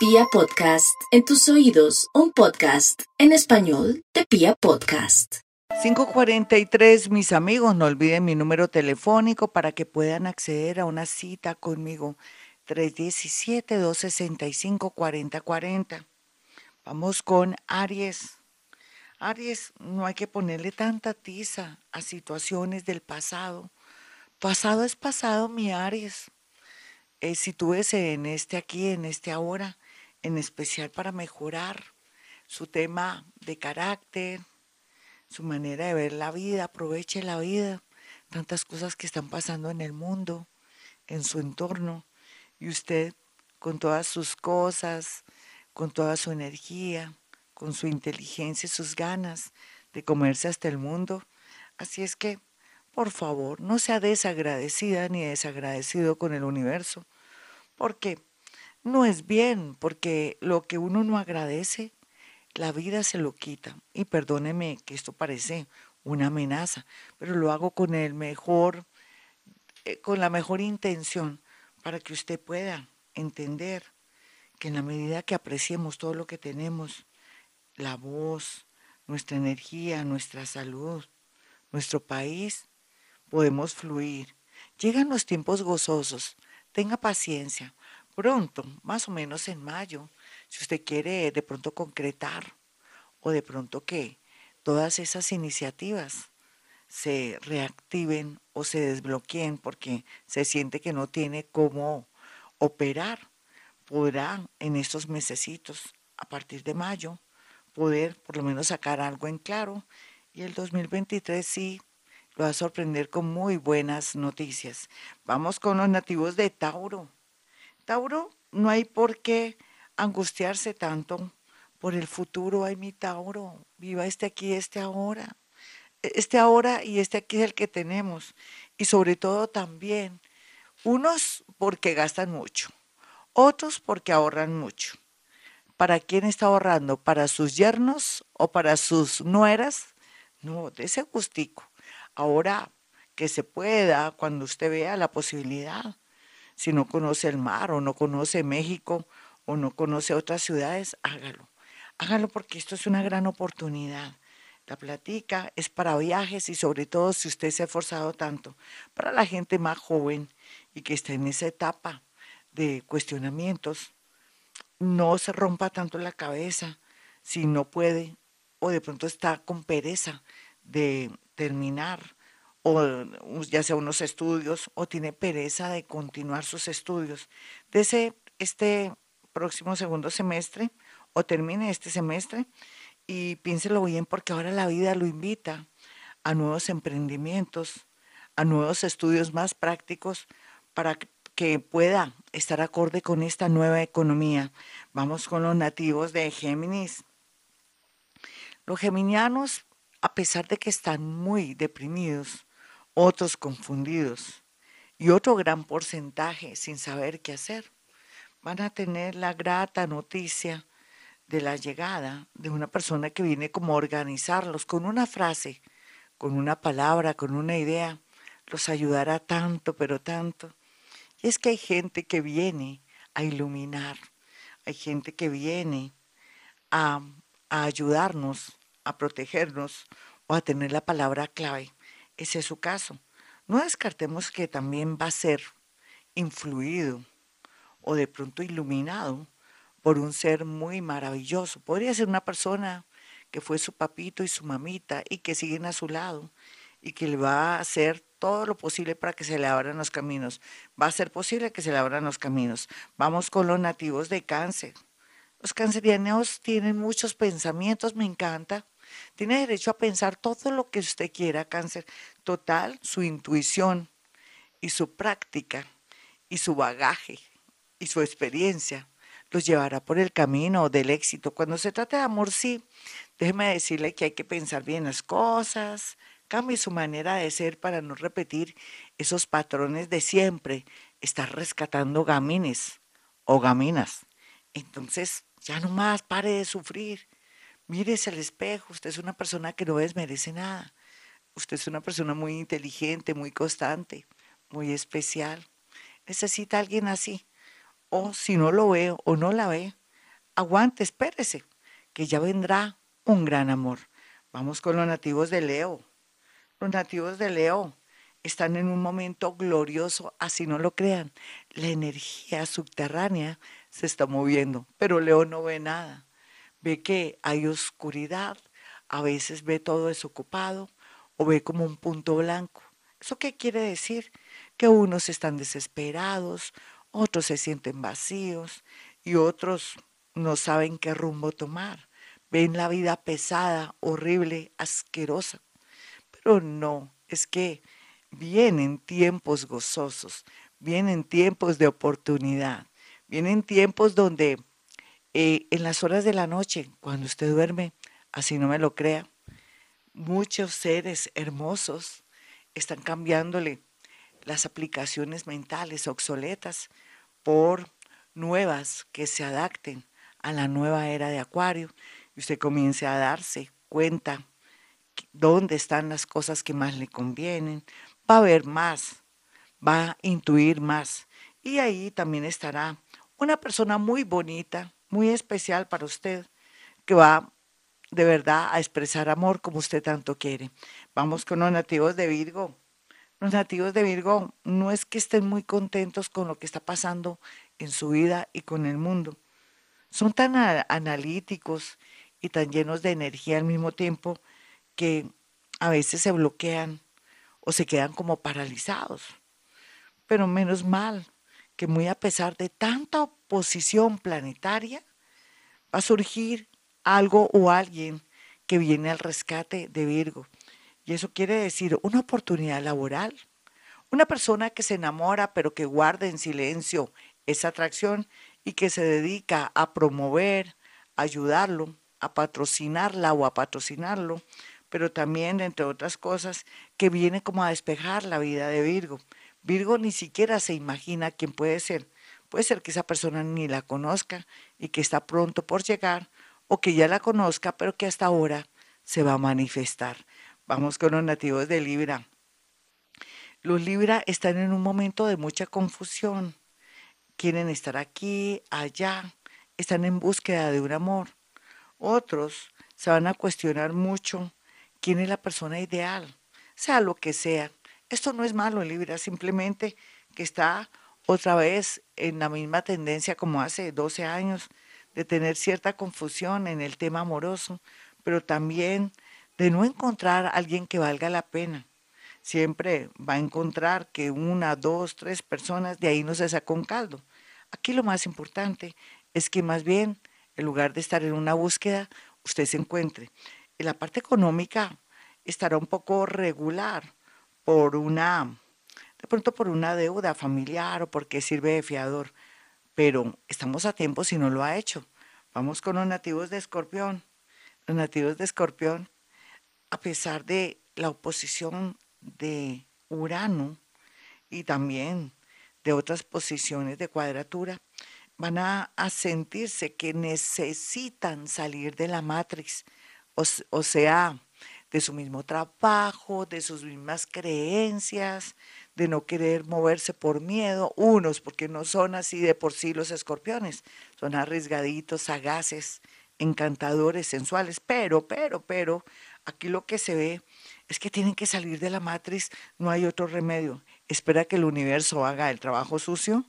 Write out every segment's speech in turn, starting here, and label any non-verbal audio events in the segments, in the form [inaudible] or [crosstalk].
Pia Podcast, en tus oídos, un podcast en español de Pia Podcast. 543, mis amigos, no olviden mi número telefónico para que puedan acceder a una cita conmigo. 317-265-4040. Vamos con Aries. Aries, no hay que ponerle tanta tiza a situaciones del pasado. Pasado es pasado, mi Aries. Eh, sitúese en este aquí, en este ahora, en especial para mejorar su tema de carácter, su manera de ver la vida, aproveche la vida, tantas cosas que están pasando en el mundo, en su entorno, y usted con todas sus cosas, con toda su energía, con su inteligencia y sus ganas de comerse hasta el mundo. Así es que, por favor, no sea desagradecida ni desagradecido con el universo, porque no es bien, porque lo que uno no agradece, la vida se lo quita. Y perdóneme que esto parece una amenaza, pero lo hago con el mejor, eh, con la mejor intención para que usted pueda entender que en la medida que apreciemos todo lo que tenemos, la voz, nuestra energía, nuestra salud, nuestro país, podemos fluir. Llegan los tiempos gozosos. Tenga paciencia. Pronto, más o menos en mayo, si usted quiere de pronto concretar o de pronto que todas esas iniciativas se reactiven o se desbloqueen porque se siente que no tiene cómo operar, podrá en estos mesecitos, a partir de mayo, poder por lo menos sacar algo en claro y el 2023 sí lo va a sorprender con muy buenas noticias. Vamos con los nativos de Tauro. Tauro, no hay por qué angustiarse tanto por el futuro. Ay, mi Tauro, viva este aquí, este ahora. Este ahora y este aquí es el que tenemos. Y sobre todo también, unos porque gastan mucho, otros porque ahorran mucho. ¿Para quién está ahorrando? ¿Para sus yernos o para sus nueras? No, de ese gustico. Ahora que se pueda, cuando usted vea la posibilidad, si no conoce el mar o no conoce México o no conoce otras ciudades, hágalo. Hágalo porque esto es una gran oportunidad. La platica es para viajes y sobre todo si usted se ha esforzado tanto, para la gente más joven y que está en esa etapa de cuestionamientos, no se rompa tanto la cabeza si no puede o de pronto está con pereza de terminar o ya sea unos estudios o tiene pereza de continuar sus estudios. Desde este próximo segundo semestre o termine este semestre y piénselo bien porque ahora la vida lo invita a nuevos emprendimientos, a nuevos estudios más prácticos para que pueda estar acorde con esta nueva economía. Vamos con los nativos de Géminis. Los geminianos, a pesar de que están muy deprimidos, otros confundidos y otro gran porcentaje sin saber qué hacer. Van a tener la grata noticia de la llegada de una persona que viene como a organizarlos con una frase, con una palabra, con una idea. Los ayudará tanto, pero tanto. Y es que hay gente que viene a iluminar, hay gente que viene a, a ayudarnos, a protegernos o a tener la palabra clave ese es su caso. No descartemos que también va a ser influido o de pronto iluminado por un ser muy maravilloso. Podría ser una persona que fue su papito y su mamita y que siguen a su lado y que le va a hacer todo lo posible para que se le abran los caminos. Va a ser posible que se le abran los caminos. Vamos con los nativos de cáncer. Los cancerianos tienen muchos pensamientos, me encanta. Tiene derecho a pensar todo lo que usted quiera, cáncer. Total, su intuición y su práctica y su bagaje y su experiencia los llevará por el camino del éxito. Cuando se trata de amor, sí, déjeme decirle que hay que pensar bien las cosas, cambie su manera de ser para no repetir esos patrones de siempre, estar rescatando gamines o gaminas. Entonces, ya no más, pare de sufrir Mírese al espejo, usted es una persona que no desmerece nada. Usted es una persona muy inteligente, muy constante, muy especial. Necesita alguien así. O si no lo ve o no la ve, aguante, espérese, que ya vendrá un gran amor. Vamos con los nativos de Leo. Los nativos de Leo están en un momento glorioso, así no lo crean. La energía subterránea se está moviendo, pero Leo no ve nada. Ve que hay oscuridad, a veces ve todo desocupado o ve como un punto blanco. ¿Eso qué quiere decir? Que unos están desesperados, otros se sienten vacíos y otros no saben qué rumbo tomar. Ven la vida pesada, horrible, asquerosa. Pero no, es que vienen tiempos gozosos, vienen tiempos de oportunidad, vienen tiempos donde eh, en las horas de la noche, cuando usted duerme, así no me lo crea, muchos seres hermosos están cambiándole las aplicaciones mentales obsoletas por nuevas que se adapten a la nueva era de Acuario y usted comience a darse cuenta dónde están las cosas que más le convienen, va a ver más, va a intuir más. Y ahí también estará una persona muy bonita, muy especial para usted, que va de verdad a expresar amor como usted tanto quiere. Vamos con los nativos de Virgo. Los nativos de Virgo no es que estén muy contentos con lo que está pasando en su vida y con el mundo. Son tan analíticos y tan llenos de energía al mismo tiempo que a veces se bloquean o se quedan como paralizados. Pero menos mal que muy a pesar de tanta oposición planetaria, va a surgir algo o alguien que viene al rescate de Virgo. Y eso quiere decir una oportunidad laboral, una persona que se enamora pero que guarda en silencio esa atracción y que se dedica a promover, ayudarlo, a patrocinarla o a patrocinarlo, pero también, entre otras cosas, que viene como a despejar la vida de Virgo. Virgo ni siquiera se imagina quién puede ser. Puede ser que esa persona ni la conozca y que está pronto por llegar, o que ya la conozca, pero que hasta ahora se va a manifestar. Vamos con los nativos de Libra. Los Libra están en un momento de mucha confusión. Quieren estar aquí, allá, están en búsqueda de un amor. Otros se van a cuestionar mucho quién es la persona ideal, sea lo que sea. Esto no es malo, Libra, simplemente que está otra vez en la misma tendencia como hace 12 años de tener cierta confusión en el tema amoroso, pero también de no encontrar alguien que valga la pena. Siempre va a encontrar que una, dos, tres personas de ahí no se sacó un caldo. Aquí lo más importante es que más bien, en lugar de estar en una búsqueda, usted se encuentre la parte económica estará un poco regular por una, de pronto por una deuda familiar o porque sirve de fiador, pero estamos a tiempo si no lo ha hecho. Vamos con los nativos de Escorpión. Los nativos de Escorpión, a pesar de la oposición de Urano y también de otras posiciones de cuadratura, van a, sentirse que necesitan salir de la matriz o, sea, de su mismo trabajo, de sus mismas creencias, de no querer moverse por miedo, unos porque no son así de por sí los escorpiones, son arriesgaditos, sagaces, encantadores, sensuales, pero, pero, pero, aquí lo que se ve es que tienen que salir de la matriz, no hay otro remedio. Espera que el universo haga el trabajo sucio,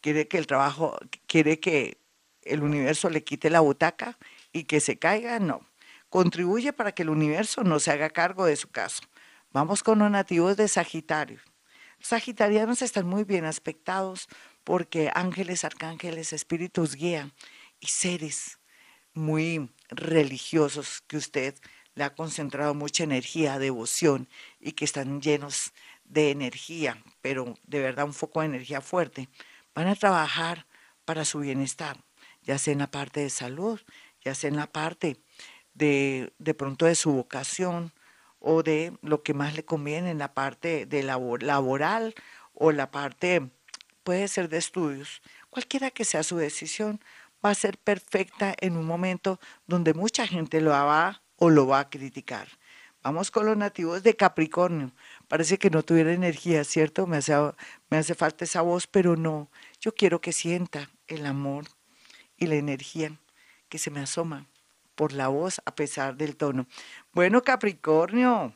quiere que el trabajo, quiere que el universo le quite la butaca y que se caiga, no contribuye para que el universo no se haga cargo de su caso. Vamos con los nativos de Sagitario. Sagitarianos están muy bien aspectados porque ángeles, arcángeles, espíritus guían y seres muy religiosos que usted le ha concentrado mucha energía, devoción y que están llenos de energía, pero de verdad un foco de energía fuerte, van a trabajar para su bienestar, ya sea en la parte de salud, ya sea en la parte de, de pronto de su vocación o de lo que más le conviene en la parte de laboral o la parte, puede ser de estudios. Cualquiera que sea su decisión, va a ser perfecta en un momento donde mucha gente lo va o lo va a criticar. Vamos con los nativos de Capricornio. Parece que no tuviera energía, ¿cierto? Me hace, me hace falta esa voz, pero no. Yo quiero que sienta el amor y la energía que se me asoma por la voz a pesar del tono. Bueno, Capricornio,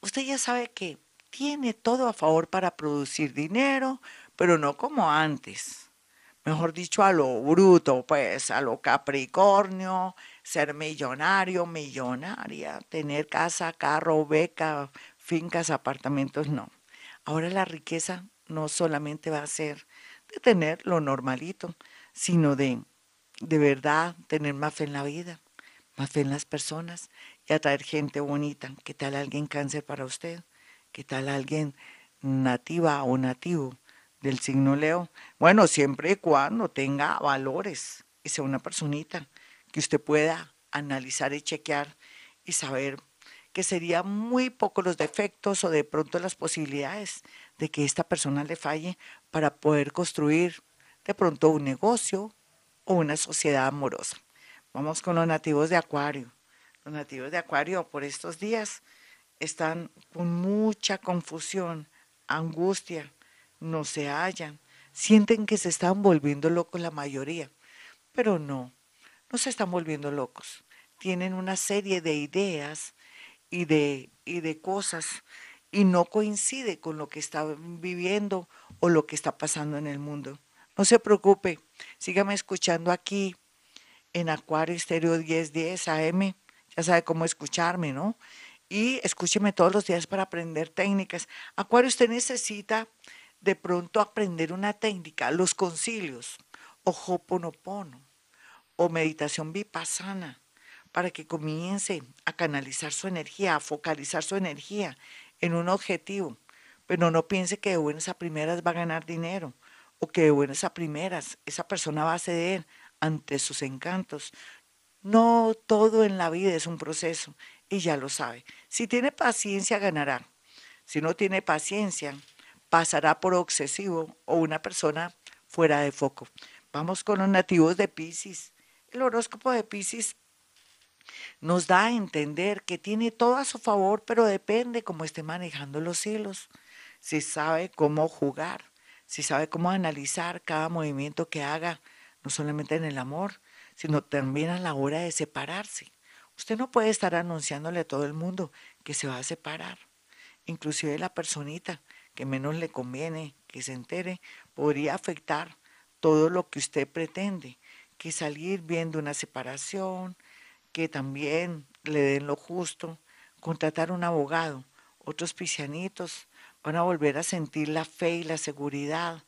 usted ya sabe que tiene todo a favor para producir dinero, pero no como antes. Mejor dicho, a lo bruto, pues, a lo Capricornio, ser millonario, millonaria, tener casa, carro, beca, fincas, apartamentos, no. Ahora la riqueza no solamente va a ser de tener lo normalito, sino de de verdad tener más fe en la vida, más fe en las personas y atraer gente bonita. ¿Qué tal alguien cáncer para usted? ¿Qué tal alguien nativa o nativo del signo Leo? Bueno, siempre y cuando tenga valores y sea una personita que usted pueda analizar y chequear y saber que serían muy pocos los defectos o de pronto las posibilidades de que esta persona le falle para poder construir de pronto un negocio o una sociedad amorosa. Vamos con los nativos de Acuario. Los nativos de Acuario por estos días están con mucha confusión, angustia, no se hallan, sienten que se están volviendo locos la mayoría, pero no, no se están volviendo locos. Tienen una serie de ideas y de, y de cosas y no coincide con lo que están viviendo o lo que está pasando en el mundo. No se preocupe, sígame escuchando aquí en Acuario Estéreo 1010 AM. Ya sabe cómo escucharme, ¿no? Y escúcheme todos los días para aprender técnicas. Acuario, usted necesita de pronto aprender una técnica, los concilios, o hoponopono, o meditación vipassana, para que comience a canalizar su energía, a focalizar su energía en un objetivo. Pero no piense que de buenas a primeras va a ganar dinero o que de buenas a primeras esa persona va a ceder ante sus encantos. No todo en la vida es un proceso y ya lo sabe. Si tiene paciencia, ganará. Si no tiene paciencia, pasará por obsesivo o una persona fuera de foco. Vamos con los nativos de Pisces. El horóscopo de Pisces nos da a entender que tiene todo a su favor, pero depende cómo esté manejando los hilos, si sabe cómo jugar si sabe cómo analizar cada movimiento que haga, no solamente en el amor, sino también a la hora de separarse. Usted no puede estar anunciándole a todo el mundo que se va a separar. Inclusive la personita que menos le conviene que se entere podría afectar todo lo que usted pretende, que salir viendo una separación, que también le den lo justo, contratar un abogado, otros pisianitos van a volver a sentir la fe y la seguridad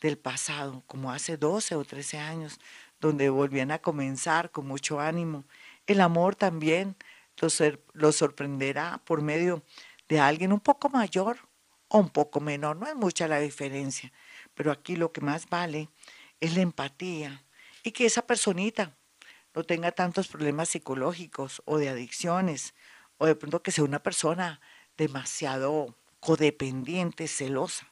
del pasado, como hace 12 o 13 años, donde volvían a comenzar con mucho ánimo. El amor también los, sorprenderá por medio de alguien un poco mayor o un poco menor, no es mucha la diferencia, pero aquí lo que más vale es la empatía y que esa personita no tenga tantos problemas psicológicos o de adicciones o de pronto que sea una persona demasiado codependiente, celosa.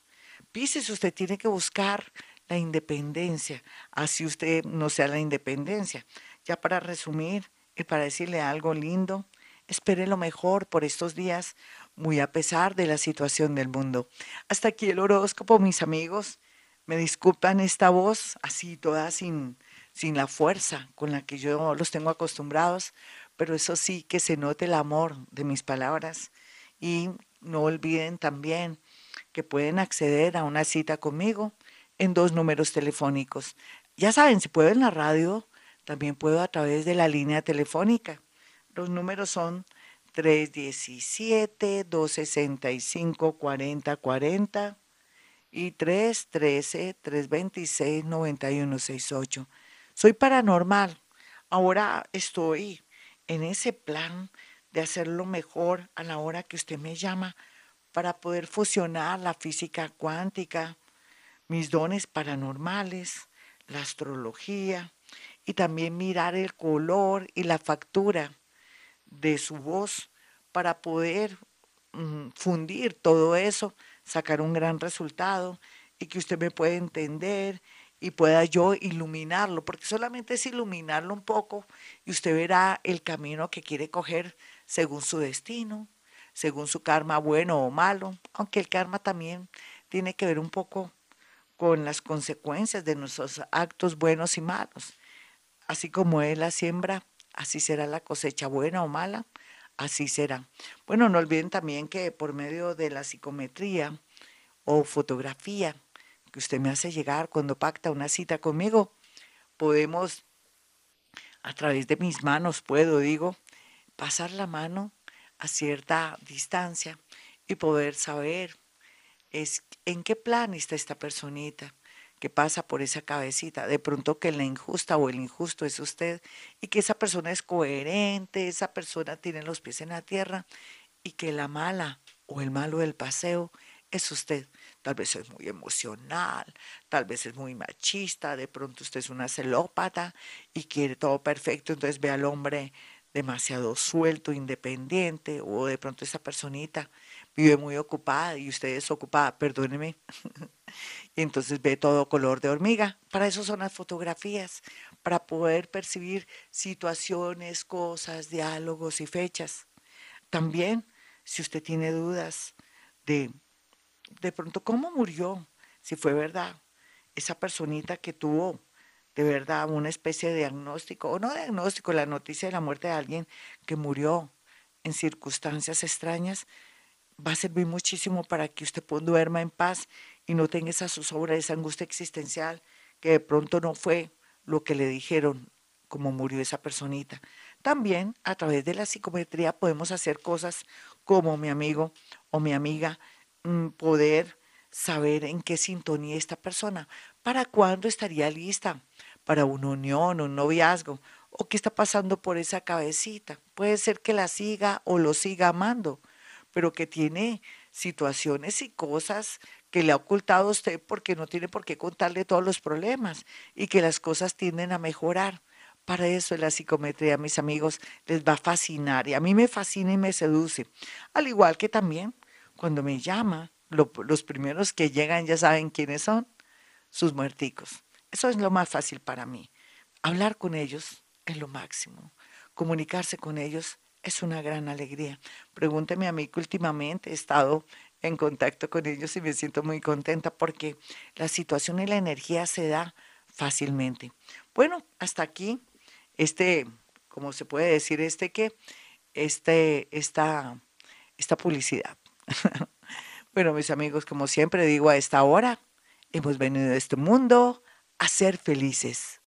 Pisces, usted tiene que buscar la independencia, así usted no sea la independencia. Ya para resumir y para decirle algo lindo, espere lo mejor por estos días, muy a pesar de la situación del mundo. Hasta aquí el horóscopo, mis amigos. Me disculpan esta voz, así toda sin, sin la fuerza con la que yo los tengo acostumbrados, pero eso sí que se note el amor de mis palabras y no olviden también que pueden acceder a una cita conmigo en dos números telefónicos. Ya saben, si puedo en la radio, también puedo a través de la línea telefónica. Los números son 317-265-4040 y 313-326-9168. Soy paranormal. Ahora estoy en ese plan de hacerlo mejor a la hora que usted me llama para poder fusionar la física cuántica, mis dones paranormales, la astrología y también mirar el color y la factura de su voz para poder mm, fundir todo eso, sacar un gran resultado y que usted me pueda entender y pueda yo iluminarlo, porque solamente es iluminarlo un poco y usted verá el camino que quiere coger según su destino, según su karma bueno o malo, aunque el karma también tiene que ver un poco con las consecuencias de nuestros actos buenos y malos. así como es la siembra, así será la cosecha buena o mala, así será. Bueno, no olviden también que por medio de la psicometría o fotografía que usted me hace llegar cuando pacta una cita conmigo, podemos, a través de mis manos, puedo, digo, pasar la mano a cierta distancia y poder saber es en qué plan está esta personita que pasa por esa cabecita. De pronto que la injusta o el injusto es usted y que esa persona es coherente, esa persona tiene los pies en la tierra y que la mala o el malo del paseo es usted. Tal vez es muy emocional, tal vez es muy machista, de pronto usted es una celópata y quiere todo perfecto, entonces ve al hombre demasiado suelto, independiente, o de pronto esa personita vive muy ocupada y usted es ocupada, perdóneme, [laughs] y entonces ve todo color de hormiga. Para eso son las fotografías, para poder percibir situaciones, cosas, diálogos y fechas. También, si usted tiene dudas de, de pronto, cómo murió, si fue verdad, esa personita que tuvo de verdad una especie de diagnóstico, o no diagnóstico, la noticia de la muerte de alguien que murió en circunstancias extrañas, va a servir muchísimo para que usted duerma en paz y no tenga esa zozobra, esa angustia existencial que de pronto no fue lo que le dijeron como murió esa personita. También a través de la psicometría podemos hacer cosas como mi amigo o mi amiga, mm, poder saber en qué sintonía esta persona, para cuándo estaría lista para una unión, un noviazgo, o qué está pasando por esa cabecita. Puede ser que la siga o lo siga amando, pero que tiene situaciones y cosas que le ha ocultado a usted porque no tiene por qué contarle todos los problemas y que las cosas tienden a mejorar. Para eso la psicometría, mis amigos, les va a fascinar y a mí me fascina y me seduce. Al igual que también cuando me llama, los primeros que llegan ya saben quiénes son, sus muerticos. Eso es lo más fácil para mí. Hablar con ellos es lo máximo. Comunicarse con ellos es una gran alegría. Pregúnteme a mí que últimamente he estado en contacto con ellos y me siento muy contenta porque la situación y la energía se da fácilmente. Bueno, hasta aquí, este, como se puede decir, este que, este, esta, esta publicidad. [laughs] bueno, mis amigos, como siempre digo a esta hora, hemos venido a este mundo a ser felices.